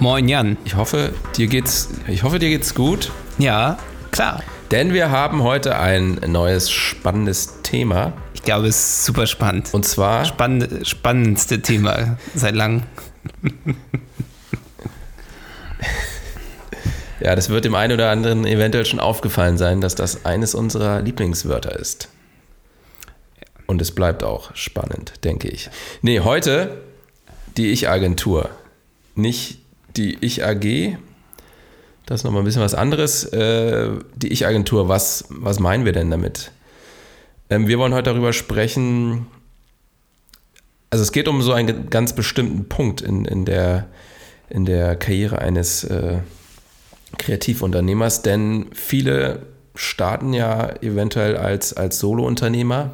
Moin Jan. Ich hoffe, dir geht's, ich hoffe, dir geht's gut. Ja, klar. Denn wir haben heute ein neues spannendes Thema. Ich glaube, es ist super spannend. Und zwar. Spannend, spannendste Thema seit langem. ja, das wird dem einen oder anderen eventuell schon aufgefallen sein, dass das eines unserer Lieblingswörter ist. Und es bleibt auch spannend, denke ich. Nee, heute die Ich-Agentur. Nicht die Ich-AG, das ist nochmal ein bisschen was anderes. Äh, die Ich-Agentur, was, was meinen wir denn damit? Ähm, wir wollen heute darüber sprechen, also es geht um so einen ganz bestimmten Punkt in, in, der, in der Karriere eines äh, Kreativunternehmers, denn viele starten ja eventuell als, als Solo-Unternehmer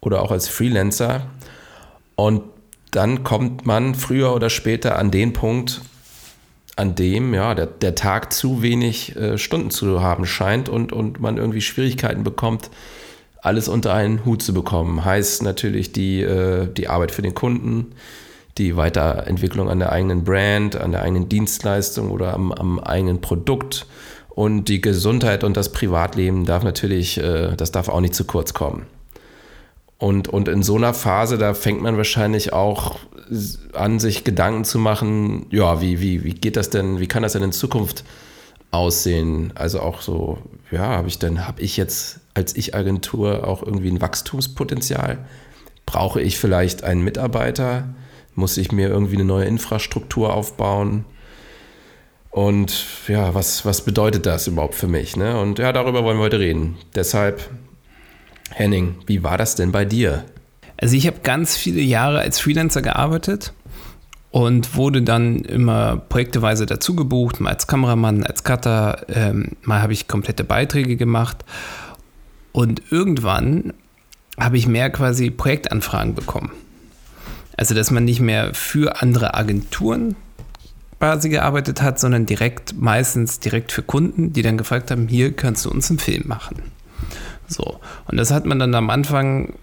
oder auch als Freelancer und dann kommt man früher oder später an den Punkt, an dem ja, der, der Tag zu wenig äh, Stunden zu haben scheint und, und man irgendwie Schwierigkeiten bekommt, alles unter einen Hut zu bekommen. Heißt natürlich die, äh, die Arbeit für den Kunden, die Weiterentwicklung an der eigenen Brand, an der eigenen Dienstleistung oder am, am eigenen Produkt. Und die Gesundheit und das Privatleben darf natürlich, äh, das darf auch nicht zu kurz kommen. Und, und in so einer Phase, da fängt man wahrscheinlich auch an, sich Gedanken zu machen, ja, wie, wie, wie geht das denn, wie kann das denn in Zukunft aussehen? Also auch so, ja, habe ich denn, habe ich jetzt als Ich-Agentur auch irgendwie ein Wachstumspotenzial? Brauche ich vielleicht einen Mitarbeiter? Muss ich mir irgendwie eine neue Infrastruktur aufbauen? Und ja, was, was bedeutet das überhaupt für mich? Ne? Und ja, darüber wollen wir heute reden. Deshalb Henning, wie war das denn bei dir? Also ich habe ganz viele Jahre als Freelancer gearbeitet und wurde dann immer projekteweise dazu gebucht, mal als Kameramann, als Cutter, ähm, mal habe ich komplette Beiträge gemacht und irgendwann habe ich mehr quasi Projektanfragen bekommen. Also dass man nicht mehr für andere Agenturen quasi gearbeitet hat, sondern direkt, meistens direkt für Kunden, die dann gefragt haben, hier kannst du uns einen Film machen. So. Und das hat man dann am Anfang,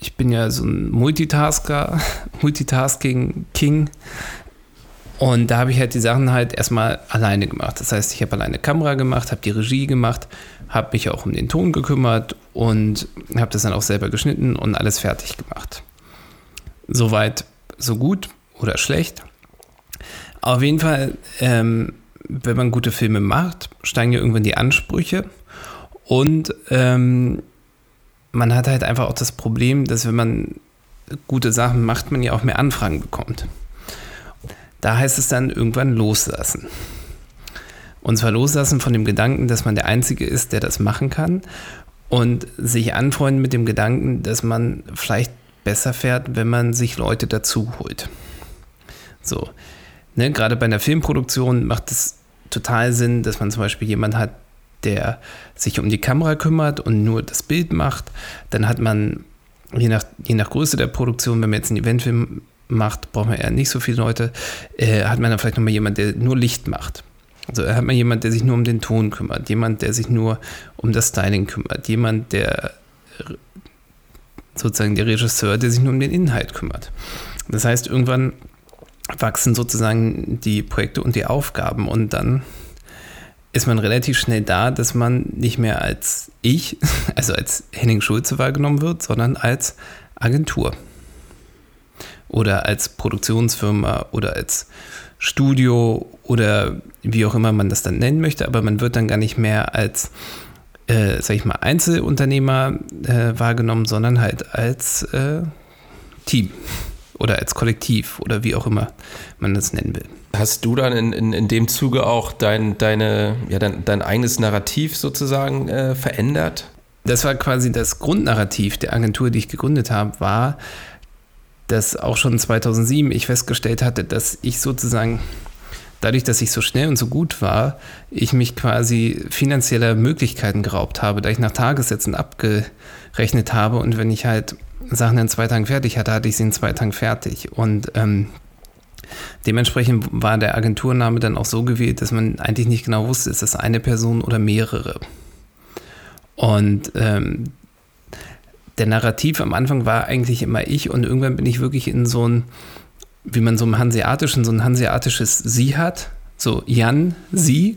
ich bin ja so ein Multitasker, Multitasking-King. Und da habe ich halt die Sachen halt erstmal alleine gemacht. Das heißt, ich habe alleine Kamera gemacht, habe die Regie gemacht, habe mich auch um den Ton gekümmert und habe das dann auch selber geschnitten und alles fertig gemacht. Soweit, so gut oder schlecht. Auf jeden Fall, ähm, wenn man gute Filme macht, steigen ja irgendwann die Ansprüche. Und ähm, man hat halt einfach auch das Problem, dass wenn man gute Sachen macht, man ja auch mehr Anfragen bekommt. Da heißt es dann irgendwann loslassen. Und zwar loslassen von dem Gedanken, dass man der Einzige ist, der das machen kann. Und sich anfreunden mit dem Gedanken, dass man vielleicht besser fährt, wenn man sich Leute dazu holt. So. Ne, gerade bei einer Filmproduktion macht es total Sinn, dass man zum Beispiel jemanden hat, der sich um die Kamera kümmert und nur das Bild macht. Dann hat man, je nach, je nach Größe der Produktion, wenn man jetzt einen Eventfilm macht, braucht man eher nicht so viele Leute, äh, hat man dann vielleicht nochmal jemanden, der nur Licht macht. Also hat man jemanden, der sich nur um den Ton kümmert, jemand, der sich nur um das Styling kümmert, jemand, der sozusagen der Regisseur, der sich nur um den Inhalt kümmert. Das heißt, irgendwann wachsen sozusagen die Projekte und die Aufgaben und dann ist man relativ schnell da, dass man nicht mehr als ich, also als Henning Schulze wahrgenommen wird, sondern als Agentur. Oder als Produktionsfirma oder als Studio oder wie auch immer man das dann nennen möchte, aber man wird dann gar nicht mehr als, äh, sag ich mal, Einzelunternehmer äh, wahrgenommen, sondern halt als äh, Team oder als Kollektiv oder wie auch immer man das nennen will. Hast du dann in, in, in dem Zuge auch dein, deine, ja, dein, dein eigenes Narrativ sozusagen äh, verändert? Das war quasi das Grundnarrativ der Agentur, die ich gegründet habe, war, dass auch schon 2007 ich festgestellt hatte, dass ich sozusagen dadurch, dass ich so schnell und so gut war, ich mich quasi finanzieller Möglichkeiten geraubt habe, da ich nach Tagessätzen abgerechnet habe und wenn ich halt Sachen in zwei Tagen fertig hatte, hatte ich sie in zwei Tagen fertig. Und ähm, dementsprechend war der Agenturname dann auch so gewählt, dass man eigentlich nicht genau wusste, ist das eine Person oder mehrere. Und ähm, der Narrativ am Anfang war eigentlich immer ich und irgendwann bin ich wirklich in so ein, wie man so im Hanseatischen, so ein hanseatisches Sie hat, so Jan, Sie,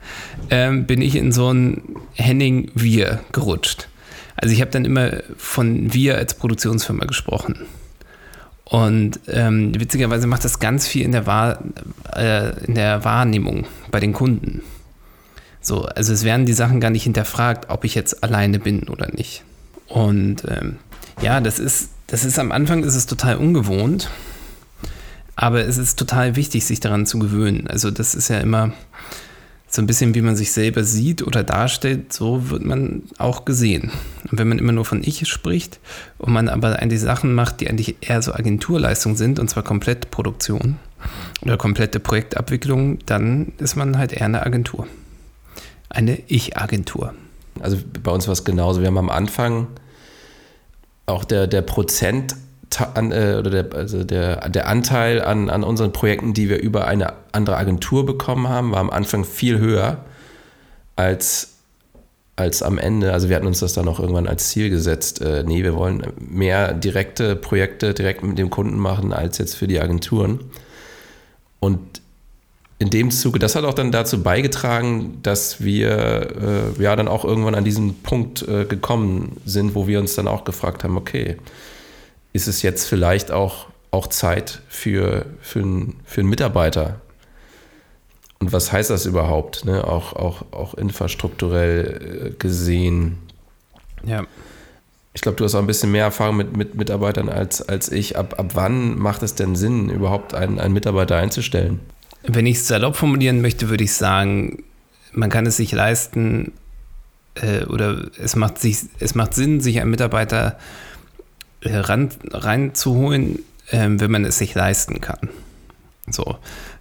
ähm, bin ich in so ein Henning, Wir gerutscht. Also ich habe dann immer von wir als Produktionsfirma gesprochen. Und ähm, witzigerweise macht das ganz viel in der, Wahr, äh, in der Wahrnehmung bei den Kunden. So, also es werden die Sachen gar nicht hinterfragt, ob ich jetzt alleine bin oder nicht. Und ähm, ja, das ist, das ist am Anfang ist es total ungewohnt, aber es ist total wichtig, sich daran zu gewöhnen. Also das ist ja immer so ein bisschen, wie man sich selber sieht oder darstellt, so wird man auch gesehen. Und wenn man immer nur von ich spricht und man aber eigentlich Sachen macht, die eigentlich eher so Agenturleistungen sind, und zwar komplett Produktion oder komplette Projektabwicklung, dann ist man halt eher eine Agentur. Eine Ich-Agentur. Also bei uns war es genauso. Wir haben am Anfang auch der, der Prozent an, äh, oder der, also der, der Anteil an, an unseren Projekten, die wir über eine andere Agentur bekommen haben, war am Anfang viel höher als, als am Ende. Also wir hatten uns das dann auch irgendwann als Ziel gesetzt. Äh, nee, wir wollen mehr direkte Projekte direkt mit dem Kunden machen, als jetzt für die Agenturen. Und in dem Zuge, das hat auch dann dazu beigetragen, dass wir äh, ja dann auch irgendwann an diesen Punkt äh, gekommen sind, wo wir uns dann auch gefragt haben, okay, ist es jetzt vielleicht auch, auch Zeit für, für, einen, für einen Mitarbeiter? Und was heißt das überhaupt, ne? auch, auch, auch infrastrukturell äh, gesehen? Ja. Ich glaube, du hast auch ein bisschen mehr Erfahrung mit, mit Mitarbeitern als, als ich. Ab, ab wann macht es denn Sinn, überhaupt einen, einen Mitarbeiter einzustellen? Wenn ich es salopp formulieren möchte, würde ich sagen, man kann es sich leisten äh, oder es macht, sich, es macht Sinn, sich einen Mitarbeiter äh, ran, reinzuholen, äh, wenn man es sich leisten kann. So.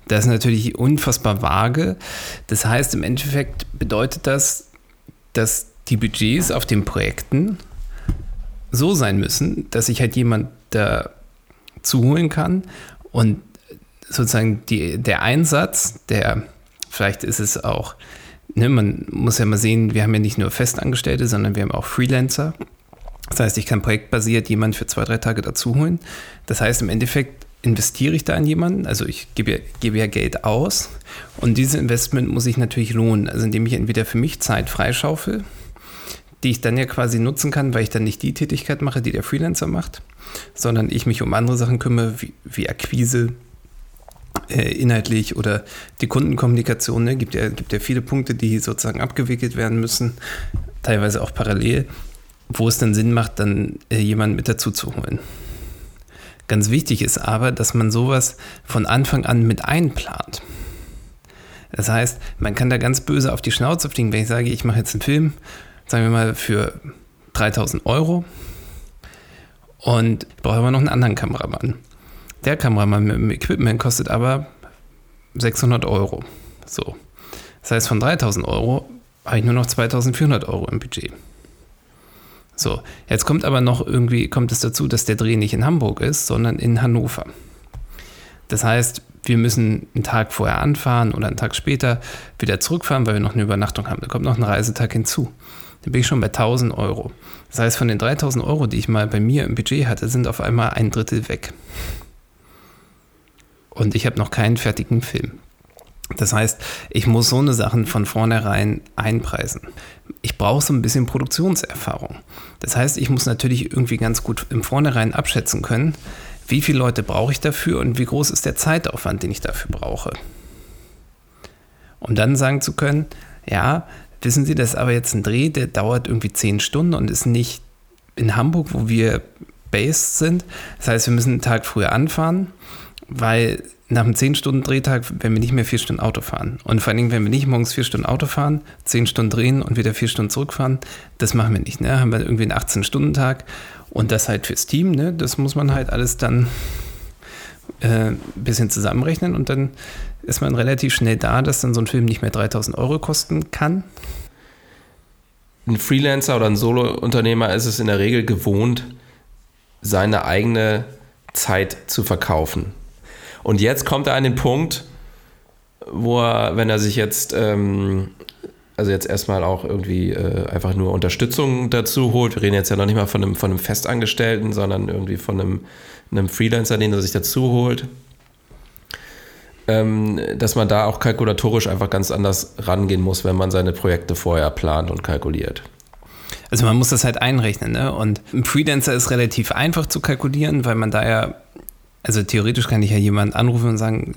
Das ist natürlich unfassbar vage. Das heißt, im Endeffekt bedeutet das, dass die Budgets auf den Projekten so sein müssen, dass ich halt jemand da zuholen kann und sozusagen die, der Einsatz, der, vielleicht ist es auch, ne, man muss ja mal sehen, wir haben ja nicht nur Festangestellte, sondern wir haben auch Freelancer. Das heißt, ich kann projektbasiert jemanden für zwei, drei Tage dazu holen. Das heißt, im Endeffekt investiere ich da in jemanden, also ich gebe, gebe ja Geld aus und dieses Investment muss sich natürlich lohnen, also indem ich entweder für mich Zeit freischaufel, die ich dann ja quasi nutzen kann, weil ich dann nicht die Tätigkeit mache, die der Freelancer macht, sondern ich mich um andere Sachen kümmere, wie, wie Akquise, äh, inhaltlich oder die Kundenkommunikation. Ne? Gibt, ja, gibt ja viele Punkte, die sozusagen abgewickelt werden müssen, teilweise auch parallel, wo es dann Sinn macht, dann äh, jemanden mit dazu zu holen. Ganz wichtig ist aber, dass man sowas von Anfang an mit einplant. Das heißt, man kann da ganz böse auf die Schnauze fliegen, wenn ich sage, ich mache jetzt einen Film, sagen wir mal für 3000 Euro und brauche aber noch einen anderen Kameramann. Der Kameramann mit dem Equipment kostet aber 600 Euro. So. Das heißt, von 3000 Euro habe ich nur noch 2400 Euro im Budget. So, jetzt kommt aber noch irgendwie, kommt es dazu, dass der Dreh nicht in Hamburg ist, sondern in Hannover. Das heißt, wir müssen einen Tag vorher anfahren oder einen Tag später wieder zurückfahren, weil wir noch eine Übernachtung haben. Da kommt noch ein Reisetag hinzu. Dann bin ich schon bei 1000 Euro. Das heißt, von den 3000 Euro, die ich mal bei mir im Budget hatte, sind auf einmal ein Drittel weg. Und ich habe noch keinen fertigen Film. Das heißt, ich muss so eine Sachen von vornherein einpreisen. Ich brauche so ein bisschen Produktionserfahrung. Das heißt, ich muss natürlich irgendwie ganz gut im Vornherein abschätzen können, wie viele Leute brauche ich dafür und wie groß ist der Zeitaufwand, den ich dafür brauche. Um dann sagen zu können, ja, wissen Sie, das ist aber jetzt ein Dreh, der dauert irgendwie zehn Stunden und ist nicht in Hamburg, wo wir based sind. Das heißt, wir müssen einen Tag früher anfahren weil nach einem 10-Stunden-Drehtag werden wir nicht mehr 4 Stunden Auto fahren. Und vor allen Dingen, wenn wir nicht morgens 4 Stunden Auto fahren, 10 Stunden drehen und wieder 4 Stunden zurückfahren, das machen wir nicht. Ne? Haben wir irgendwie einen 18-Stunden-Tag und das halt fürs Team, ne? das muss man halt alles dann äh, ein bisschen zusammenrechnen und dann ist man relativ schnell da, dass dann so ein Film nicht mehr 3000 Euro kosten kann. Ein Freelancer oder ein Solo-Unternehmer ist es in der Regel gewohnt, seine eigene Zeit zu verkaufen. Und jetzt kommt er an den Punkt, wo er, wenn er sich jetzt, ähm, also jetzt erstmal auch irgendwie äh, einfach nur Unterstützung dazu holt, wir reden jetzt ja noch nicht mal von einem, von einem Festangestellten, sondern irgendwie von einem, einem Freelancer, den er sich dazu holt, ähm, dass man da auch kalkulatorisch einfach ganz anders rangehen muss, wenn man seine Projekte vorher plant und kalkuliert. Also man muss das halt einrechnen, ne? Und ein Freelancer ist relativ einfach zu kalkulieren, weil man da ja, also theoretisch kann ich ja jemanden anrufen und sagen,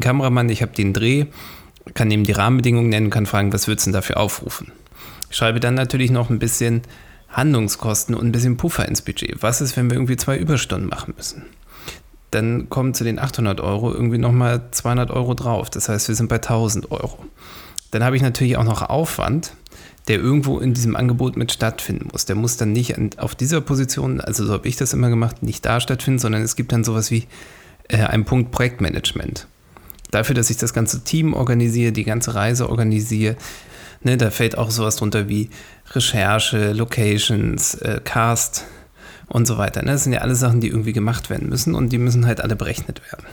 Kameramann, ich habe den Dreh, kann ihm die Rahmenbedingungen nennen, kann fragen, was würdest du denn dafür aufrufen? Ich schreibe dann natürlich noch ein bisschen Handlungskosten und ein bisschen Puffer ins Budget. Was ist, wenn wir irgendwie zwei Überstunden machen müssen? Dann kommen zu den 800 Euro irgendwie nochmal 200 Euro drauf. Das heißt, wir sind bei 1000 Euro. Dann habe ich natürlich auch noch Aufwand, der irgendwo in diesem Angebot mit stattfinden muss. Der muss dann nicht auf dieser Position, also so habe ich das immer gemacht, nicht da stattfinden, sondern es gibt dann sowas wie äh, einen Punkt Projektmanagement. Dafür, dass ich das ganze Team organisiere, die ganze Reise organisiere, ne, da fällt auch sowas drunter wie Recherche, Locations, äh, Cast und so weiter. Ne? Das sind ja alle Sachen, die irgendwie gemacht werden müssen und die müssen halt alle berechnet werden.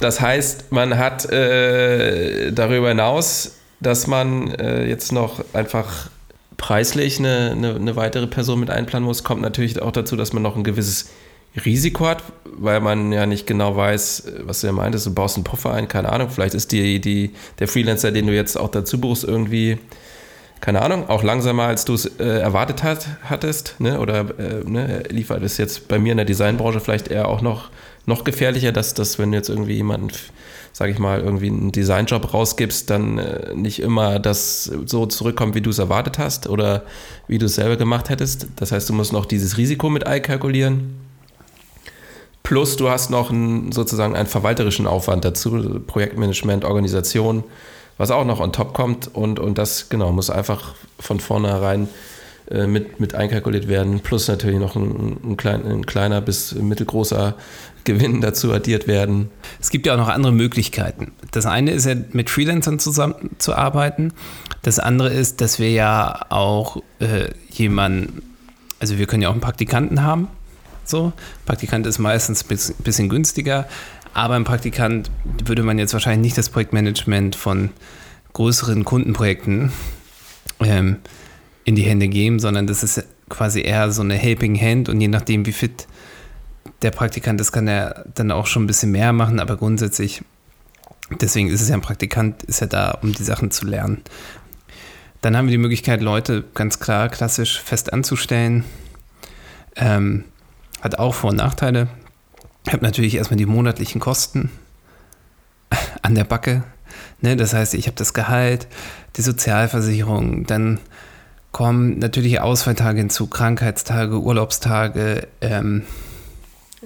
Das heißt, man hat äh, darüber hinaus dass man äh, jetzt noch einfach preislich eine, eine, eine, weitere Person mit einplanen muss. Kommt natürlich auch dazu, dass man noch ein gewisses Risiko hat, weil man ja nicht genau weiß, was du ja meintest, du baust einen Puffer ein, keine Ahnung, vielleicht ist die, die, der Freelancer, den du jetzt auch dazu buchst, irgendwie, keine Ahnung, auch langsamer, als du es äh, erwartet hat, hattest, ne? oder äh, ne? liefert es jetzt bei mir in der Designbranche vielleicht eher auch noch, noch gefährlicher, dass, dass wenn du jetzt irgendwie jemanden sage ich mal, irgendwie einen Designjob rausgibst, dann äh, nicht immer das so zurückkommt, wie du es erwartet hast oder wie du es selber gemacht hättest. Das heißt, du musst noch dieses Risiko mit einkalkulieren. Plus du hast noch einen, sozusagen einen verwalterischen Aufwand dazu, Projektmanagement, Organisation, was auch noch on top kommt und, und das genau muss einfach von vornherein äh, mit, mit einkalkuliert werden, plus natürlich noch ein, ein, klein, ein kleiner bis mittelgroßer Gewinn dazu addiert werden. Es gibt ja auch noch andere Möglichkeiten. Das eine ist ja mit Freelancern zusammenzuarbeiten. Das andere ist, dass wir ja auch äh, jemanden, also wir können ja auch einen Praktikanten haben. So, Praktikant ist meistens ein bisschen günstiger, aber ein Praktikant würde man jetzt wahrscheinlich nicht das Projektmanagement von größeren Kundenprojekten ähm, in die Hände geben, sondern das ist quasi eher so eine Helping Hand und je nachdem, wie fit der Praktikant ist, kann er dann auch schon ein bisschen mehr machen, aber grundsätzlich, deswegen ist es ja ein Praktikant, ist er da, um die Sachen zu lernen. Dann haben wir die Möglichkeit, Leute ganz klar klassisch fest anzustellen. Ähm, hat auch Vor- und Nachteile. Ich habe natürlich erstmal die monatlichen Kosten an der Backe. Ne? Das heißt, ich habe das Gehalt, die Sozialversicherung, dann kommen natürlich Ausfalltage hinzu, Krankheitstage, Urlaubstage. Ähm,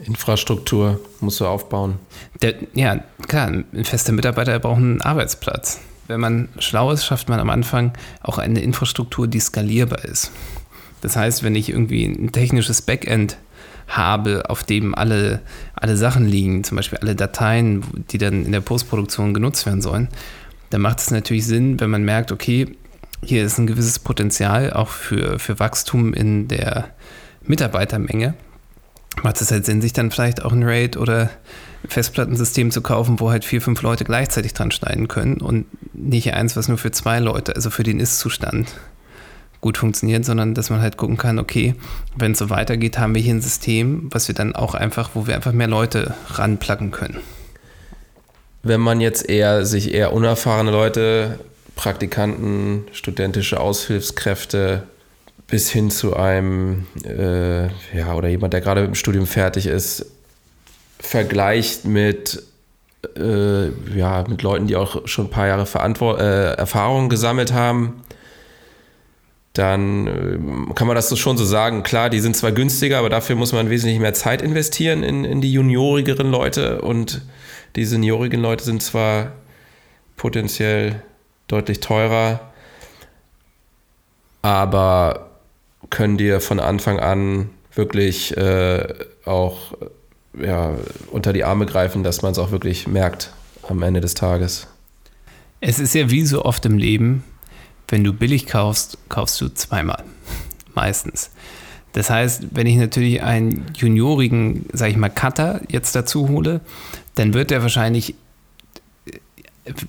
Infrastruktur musst du aufbauen. Der, ja, klar, ein fester Mitarbeiter braucht einen Arbeitsplatz. Wenn man schlau ist, schafft man am Anfang auch eine Infrastruktur, die skalierbar ist. Das heißt, wenn ich irgendwie ein technisches Backend habe, auf dem alle, alle Sachen liegen, zum Beispiel alle Dateien, die dann in der Postproduktion genutzt werden sollen, dann macht es natürlich Sinn, wenn man merkt, okay, hier ist ein gewisses Potenzial auch für, für Wachstum in der Mitarbeitermenge. Macht es halt Sinn, sich dann vielleicht auch ein RAID oder ein Festplattensystem zu kaufen, wo halt vier, fünf Leute gleichzeitig dran schneiden können und nicht eins, was nur für zwei Leute, also für den Ist-Zustand gut funktioniert, sondern dass man halt gucken kann, okay, wenn es so weitergeht, haben wir hier ein System, was wir dann auch einfach, wo wir einfach mehr Leute ranplacken können. Wenn man jetzt eher sich eher unerfahrene Leute Praktikanten, studentische Aushilfskräfte bis hin zu einem, äh, ja, oder jemand, der gerade im Studium fertig ist, vergleicht mit, äh, ja, mit Leuten, die auch schon ein paar Jahre Verantwort äh, Erfahrung gesammelt haben, dann äh, kann man das so schon so sagen. Klar, die sind zwar günstiger, aber dafür muss man wesentlich mehr Zeit investieren in, in die juniorigeren Leute und die seniorigen Leute sind zwar potenziell deutlich teurer, aber können dir von Anfang an wirklich äh, auch ja, unter die Arme greifen, dass man es auch wirklich merkt am Ende des Tages. Es ist ja wie so oft im Leben, wenn du billig kaufst, kaufst du zweimal. Meistens. Das heißt, wenn ich natürlich einen juniorigen, sag ich mal, Cutter jetzt dazu hole, dann wird er wahrscheinlich,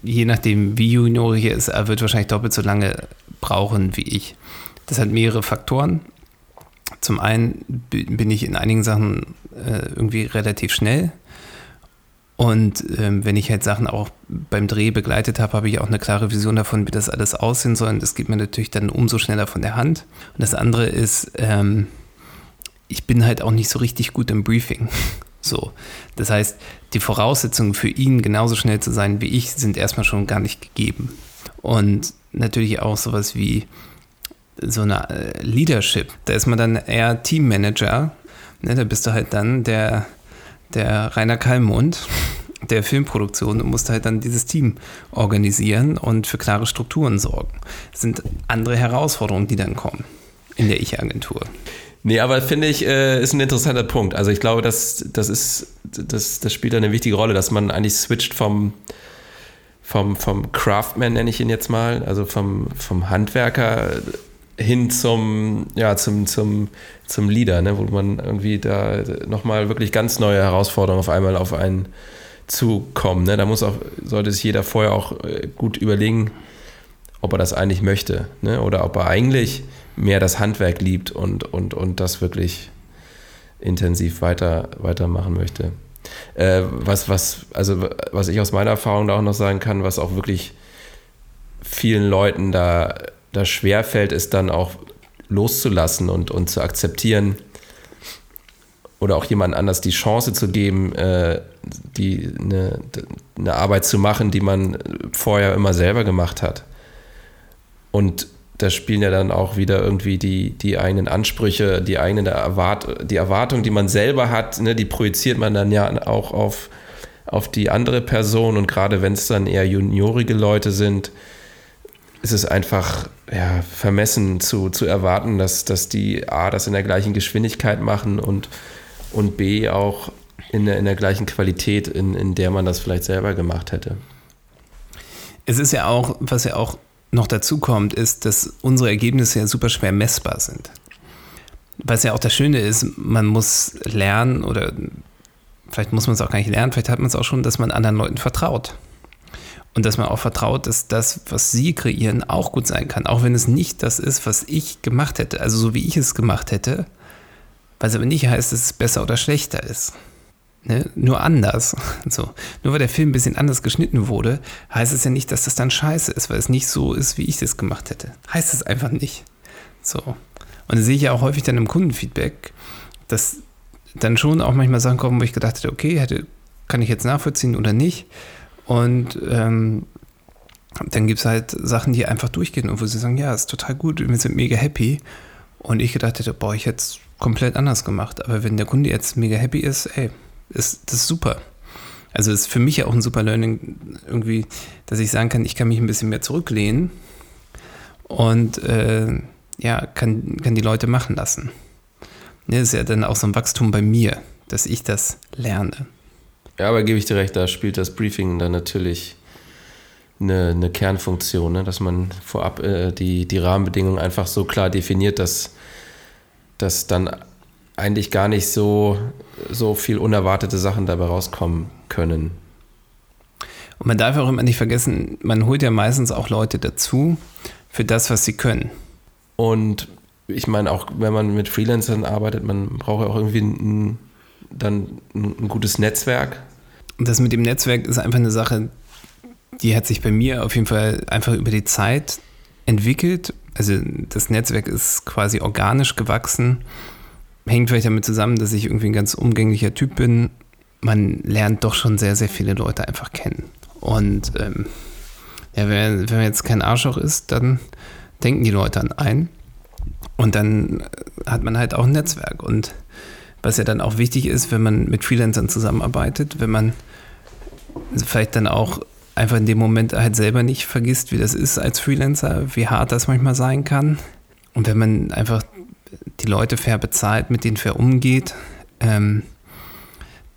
je nachdem wie juniorig er ist, er wird wahrscheinlich doppelt so lange brauchen wie ich. Das hat mehrere Faktoren. Zum einen bin ich in einigen Sachen äh, irgendwie relativ schnell. Und ähm, wenn ich halt Sachen auch beim Dreh begleitet habe, habe ich auch eine klare Vision davon, wie das alles aussehen soll. Und das geht mir natürlich dann umso schneller von der Hand. Und das andere ist, ähm, ich bin halt auch nicht so richtig gut im Briefing. So. Das heißt, die Voraussetzungen für ihn genauso schnell zu sein wie ich sind erstmal schon gar nicht gegeben. Und natürlich auch sowas wie so eine äh, Leadership. Da ist man dann eher Teammanager. Ne, da bist du halt dann der, der Rainer Kallmund der Filmproduktion und musst halt dann dieses Team organisieren und für klare Strukturen sorgen. Das sind andere Herausforderungen, die dann kommen in der Ich-Agentur. Nee, aber finde ich, äh, ist ein interessanter Punkt. Also ich glaube, das, das ist, das, das spielt eine wichtige Rolle, dass man eigentlich switcht vom, vom, vom Craftman, nenne ich ihn jetzt mal, also vom, vom Handwerker hin zum, ja, zum, zum, zum Leader, ne, wo man irgendwie da nochmal wirklich ganz neue Herausforderungen auf einmal auf einen zukommen. Ne? Da muss auch, sollte sich jeder vorher auch äh, gut überlegen, ob er das eigentlich möchte. Ne? Oder ob er eigentlich mehr das Handwerk liebt und, und, und das wirklich intensiv weiter, weitermachen möchte. Äh, was, was, also, was ich aus meiner Erfahrung da auch noch sagen kann, was auch wirklich vielen Leuten da, da schwerfällt, ist dann auch loszulassen und, und zu akzeptieren oder auch jemand anders die Chance zu geben, äh, die, eine, eine Arbeit zu machen, die man vorher immer selber gemacht hat. Und da spielen ja dann auch wieder irgendwie die, die eigenen Ansprüche, die eigene Erwart die Erwartung, die man selber hat, ne, die projiziert man dann ja auch auf, auf die andere Person und gerade wenn es dann eher juniorige Leute sind, ist es einfach ja, vermessen zu, zu erwarten, dass, dass die A, das in der gleichen Geschwindigkeit machen und, und B, auch in der, in der gleichen Qualität, in, in der man das vielleicht selber gemacht hätte. Es ist ja auch, was ja auch noch dazu kommt, ist, dass unsere Ergebnisse ja super schwer messbar sind. Was ja auch das Schöne ist, man muss lernen oder vielleicht muss man es auch gar nicht lernen, vielleicht hat man es auch schon, dass man anderen Leuten vertraut. Und dass man auch vertraut, dass das, was sie kreieren, auch gut sein kann. Auch wenn es nicht das ist, was ich gemacht hätte. Also so wie ich es gemacht hätte. Was aber nicht heißt, dass es besser oder schlechter ist. Ne? Nur anders. So. Nur weil der Film ein bisschen anders geschnitten wurde, heißt es ja nicht, dass das dann scheiße ist, weil es nicht so ist, wie ich das gemacht hätte. Heißt es einfach nicht. So. Und das sehe ich ja auch häufig dann im Kundenfeedback, dass dann schon auch manchmal Sachen kommen, wo ich gedacht hätte, okay, hätte, kann ich jetzt nachvollziehen oder nicht. Und ähm, dann gibt es halt Sachen, die einfach durchgehen und wo sie sagen, ja, ist total gut, wir sind mega happy. Und ich gedacht hätte, boah, ich hätte es komplett anders gemacht. Aber wenn der Kunde jetzt mega happy ist, ey, ist das ist super. Also ist für mich auch ein super Learning irgendwie, dass ich sagen kann, ich kann mich ein bisschen mehr zurücklehnen und äh, ja, kann, kann die Leute machen lassen. Das ist ja dann auch so ein Wachstum bei mir, dass ich das lerne. Ja, aber gebe ich dir recht, da spielt das Briefing dann natürlich eine, eine Kernfunktion, ne? dass man vorab äh, die, die Rahmenbedingungen einfach so klar definiert, dass, dass dann eigentlich gar nicht so, so viel unerwartete Sachen dabei rauskommen können. Und man darf auch immer nicht vergessen, man holt ja meistens auch Leute dazu für das, was sie können. Und ich meine, auch wenn man mit Freelancern arbeitet, man braucht ja auch irgendwie ein, dann ein gutes Netzwerk. Und das mit dem Netzwerk ist einfach eine Sache, die hat sich bei mir auf jeden Fall einfach über die Zeit entwickelt. Also das Netzwerk ist quasi organisch gewachsen hängt vielleicht damit zusammen, dass ich irgendwie ein ganz umgänglicher Typ bin. Man lernt doch schon sehr, sehr viele Leute einfach kennen. Und ähm, ja, wenn, wenn man jetzt kein Arschloch ist, dann denken die Leute an einen. Und dann hat man halt auch ein Netzwerk. Und was ja dann auch wichtig ist, wenn man mit Freelancern zusammenarbeitet, wenn man vielleicht dann auch einfach in dem Moment halt selber nicht vergisst, wie das ist als Freelancer, wie hart das manchmal sein kann. Und wenn man einfach die Leute fair bezahlt, mit denen fair umgeht, ähm,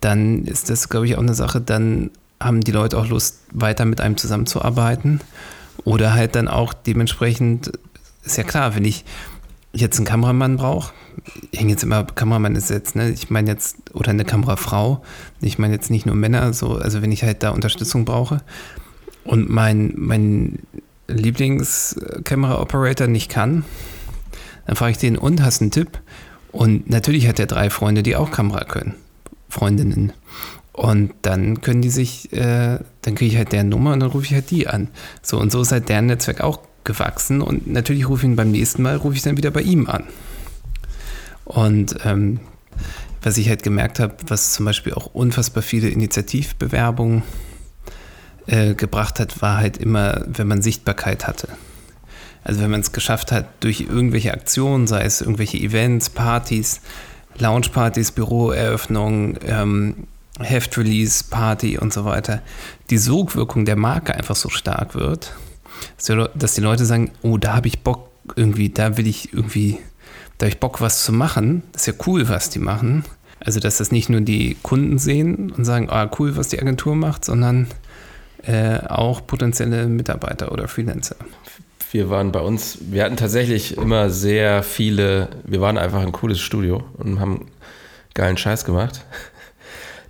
dann ist das, glaube ich, auch eine Sache, dann haben die Leute auch Lust, weiter mit einem zusammenzuarbeiten. Oder halt dann auch dementsprechend, ist ja klar, wenn ich jetzt einen Kameramann brauche, ich hänge jetzt immer, Kameramann ist jetzt, ne, ich meine jetzt, oder eine Kamerafrau, ich meine jetzt nicht nur Männer, so, also wenn ich halt da Unterstützung brauche und mein, mein Lieblingskamera-Operator nicht kann, dann frage ich den, und hast einen Tipp? Und natürlich hat er drei Freunde, die auch Kamera können. Freundinnen. Und dann können die sich, äh, dann kriege ich halt deren Nummer und dann rufe ich halt die an. So und so ist halt deren Netzwerk auch gewachsen. Und natürlich rufe ich ihn beim nächsten Mal, rufe ich dann wieder bei ihm an. Und ähm, was ich halt gemerkt habe, was zum Beispiel auch unfassbar viele Initiativbewerbungen äh, gebracht hat, war halt immer, wenn man Sichtbarkeit hatte. Also wenn man es geschafft hat, durch irgendwelche Aktionen, sei es irgendwelche Events, Partys, Lounge-Partys, Büroeröffnungen, ähm, Heft-Release-Party und so weiter, die Sogwirkung der Marke einfach so stark wird, dass die Leute sagen, oh, da habe ich Bock irgendwie, da will ich irgendwie da habe ich Bock, was zu machen. Das ist ja cool, was die machen. Also, dass das nicht nur die Kunden sehen und sagen, ah, cool, was die Agentur macht, sondern äh, auch potenzielle Mitarbeiter oder Freelancer. Wir waren bei uns, wir hatten tatsächlich immer sehr viele, wir waren einfach ein cooles Studio und haben geilen Scheiß gemacht.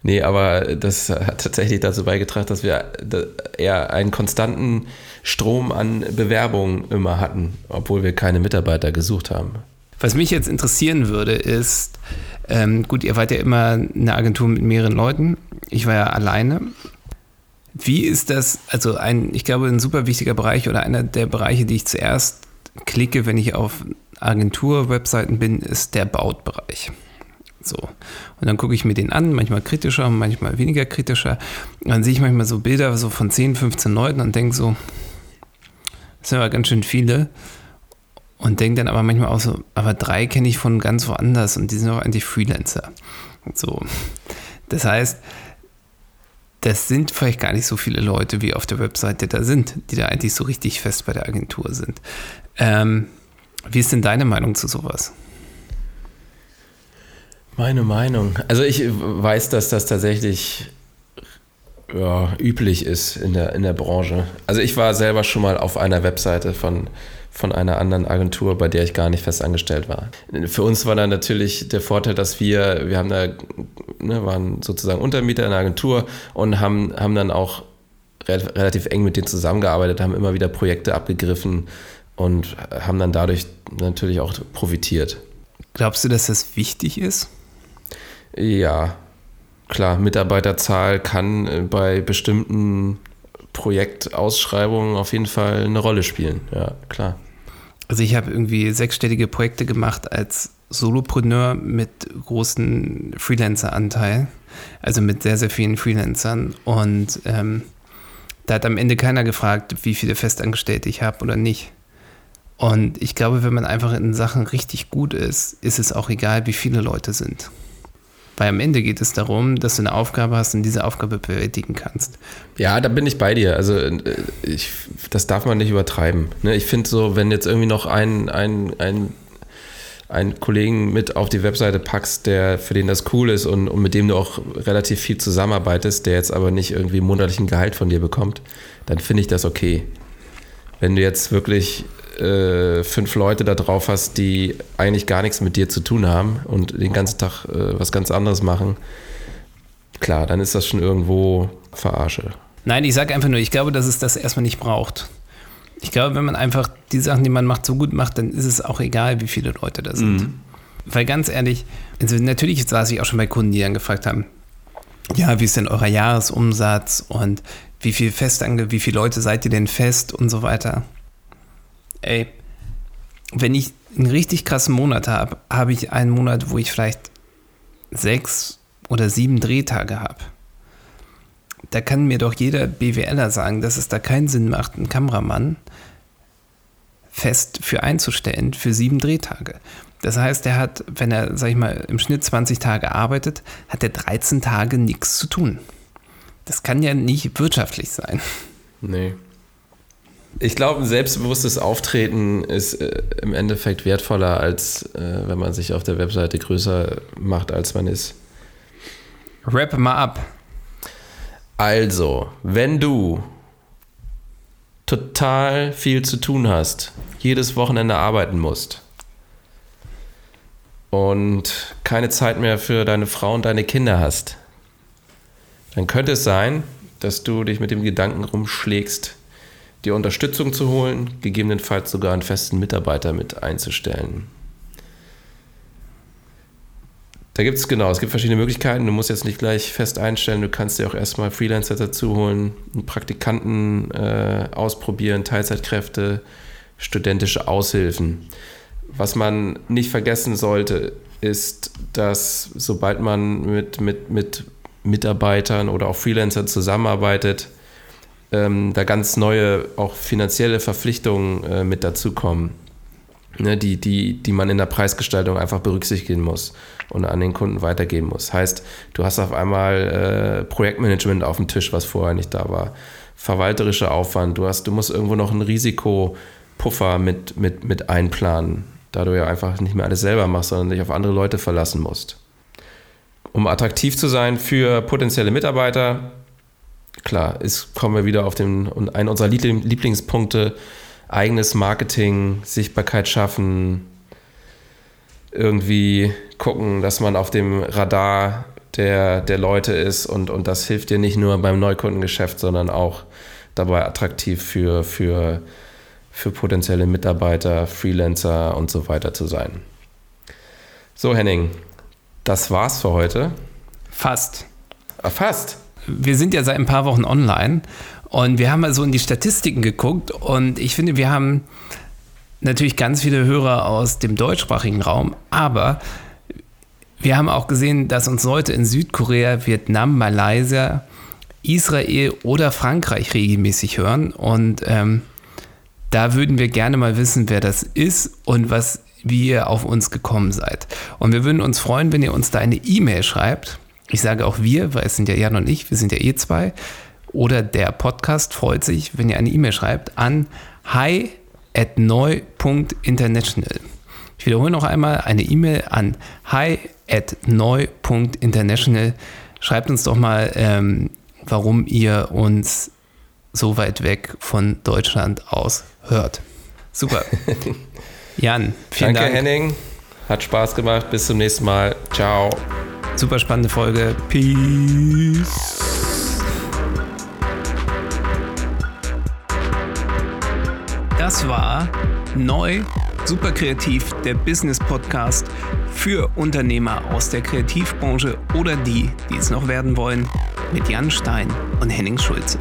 Nee, aber das hat tatsächlich dazu beigetragen, dass wir eher einen konstanten Strom an Bewerbungen immer hatten, obwohl wir keine Mitarbeiter gesucht haben. Was mich jetzt interessieren würde, ist, ähm, gut, ihr wart ja immer eine Agentur mit mehreren Leuten. Ich war ja alleine. Wie ist das, also ein, ich glaube, ein super wichtiger Bereich oder einer der Bereiche, die ich zuerst klicke, wenn ich auf Agentur-Webseiten bin, ist der Bautbereich. So. Und dann gucke ich mir den an, manchmal kritischer, manchmal weniger kritischer. Und dann sehe ich manchmal so Bilder so von 10, 15 Leuten und denke so, das sind aber ganz schön viele. Und denke dann aber manchmal auch so, aber drei kenne ich von ganz woanders und die sind auch eigentlich Freelancer. So. Das heißt, das sind vielleicht gar nicht so viele Leute, wie auf der Webseite da sind, die da eigentlich so richtig fest bei der Agentur sind. Ähm, wie ist denn deine Meinung zu sowas? Meine Meinung. Also ich weiß, dass das tatsächlich ja, üblich ist in der, in der Branche. Also ich war selber schon mal auf einer Webseite von von einer anderen Agentur, bei der ich gar nicht fest angestellt war. Für uns war dann natürlich der Vorteil, dass wir, wir haben da, ne, waren sozusagen Untermieter in der Agentur und haben, haben dann auch relativ eng mit denen zusammengearbeitet, haben immer wieder Projekte abgegriffen und haben dann dadurch natürlich auch profitiert. Glaubst du, dass das wichtig ist? Ja, klar, Mitarbeiterzahl kann bei bestimmten Projektausschreibungen auf jeden Fall eine Rolle spielen. Ja, klar. Also ich habe irgendwie sechsstellige Projekte gemacht als Solopreneur mit großen Freelancer-Anteil, also mit sehr, sehr vielen Freelancern. Und ähm, da hat am Ende keiner gefragt, wie viele Festangestellte ich habe oder nicht. Und ich glaube, wenn man einfach in Sachen richtig gut ist, ist es auch egal, wie viele Leute sind. Weil am Ende geht es darum, dass du eine Aufgabe hast und diese Aufgabe bewältigen kannst. Ja, da bin ich bei dir. Also äh, ich, das darf man nicht übertreiben. Ne? Ich finde so, wenn jetzt irgendwie noch ein, ein, ein, einen Kollegen mit auf die Webseite packst, der für den das cool ist und, und mit dem du auch relativ viel zusammenarbeitest, der jetzt aber nicht irgendwie monatlichen Gehalt von dir bekommt, dann finde ich das okay. Wenn du jetzt wirklich äh, fünf Leute da drauf hast, die eigentlich gar nichts mit dir zu tun haben und den ganzen Tag äh, was ganz anderes machen, klar, dann ist das schon irgendwo Verarsche. Nein, ich sage einfach nur, ich glaube, dass es das erstmal nicht braucht. Ich glaube, wenn man einfach die Sachen, die man macht, so gut macht, dann ist es auch egal, wie viele Leute da sind. Mhm. Weil ganz ehrlich, also natürlich saß ich auch schon bei Kunden, die dann gefragt haben, ja, wie ist denn euer Jahresumsatz und wie viel Festange, wie viele Leute seid ihr denn fest und so weiter ey, wenn ich einen richtig krassen Monat habe, habe ich einen Monat, wo ich vielleicht sechs oder sieben Drehtage habe. Da kann mir doch jeder BWLer sagen, dass es da keinen Sinn macht, einen Kameramann fest für einzustellen für sieben Drehtage. Das heißt, er hat, wenn er, sag ich mal, im Schnitt 20 Tage arbeitet, hat er 13 Tage nichts zu tun. Das kann ja nicht wirtschaftlich sein. Nee. Ich glaube, ein selbstbewusstes Auftreten ist äh, im Endeffekt wertvoller, als äh, wenn man sich auf der Webseite größer macht, als man ist. Wrap mal ab. Also, wenn du total viel zu tun hast, jedes Wochenende arbeiten musst und keine Zeit mehr für deine Frau und deine Kinder hast, dann könnte es sein, dass du dich mit dem Gedanken rumschlägst, dir Unterstützung zu holen, gegebenenfalls sogar einen festen Mitarbeiter mit einzustellen. Da gibt es genau, es gibt verschiedene Möglichkeiten. Du musst jetzt nicht gleich fest einstellen, du kannst dir auch erstmal Freelancer dazu holen, Praktikanten äh, ausprobieren, Teilzeitkräfte, studentische Aushilfen. Was man nicht vergessen sollte, ist, dass sobald man mit, mit, mit Mitarbeitern oder auch Freelancern zusammenarbeitet, ähm, da ganz neue, auch finanzielle Verpflichtungen äh, mit dazukommen ne, die, die, die man in der Preisgestaltung einfach berücksichtigen muss und an den Kunden weitergeben muss. Heißt, du hast auf einmal äh, Projektmanagement auf dem Tisch, was vorher nicht da war. Verwalterischer Aufwand, du, hast, du musst irgendwo noch einen Risikopuffer mit, mit, mit einplanen, da du ja einfach nicht mehr alles selber machst, sondern dich auf andere Leute verlassen musst. Um attraktiv zu sein für potenzielle Mitarbeiter, klar, ist, kommen wir wieder auf den, einen unserer Lieblingspunkte, eigenes Marketing, Sichtbarkeit schaffen, irgendwie gucken, dass man auf dem Radar der, der Leute ist und, und das hilft dir nicht nur beim Neukundengeschäft, sondern auch dabei attraktiv für, für, für potenzielle Mitarbeiter, Freelancer und so weiter zu sein. So, Henning, das war's für heute. Fast. Ah, fast. Wir sind ja seit ein paar Wochen online und wir haben mal so in die Statistiken geguckt und ich finde, wir haben natürlich ganz viele Hörer aus dem deutschsprachigen Raum, aber wir haben auch gesehen, dass uns Leute in Südkorea, Vietnam, Malaysia, Israel oder Frankreich regelmäßig hören. Und ähm, da würden wir gerne mal wissen, wer das ist und was, wie ihr auf uns gekommen seid. Und wir würden uns freuen, wenn ihr uns da eine E-Mail schreibt. Ich sage auch wir, weil es sind ja Jan und ich, wir sind ja eh zwei oder der Podcast freut sich, wenn ihr eine E-Mail schreibt an hi at neu.international. Ich wiederhole noch einmal eine E-Mail an hi at neu.international. Schreibt uns doch mal, ähm, warum ihr uns so weit weg von Deutschland aus hört. Super. Jan, vielen Danke, Dank. Henning. Hat Spaß gemacht. Bis zum nächsten Mal. Ciao. Super spannende Folge. Peace. Das war neu, super kreativ, der Business Podcast für Unternehmer aus der Kreativbranche oder die, die es noch werden wollen, mit Jan Stein und Henning Schulze.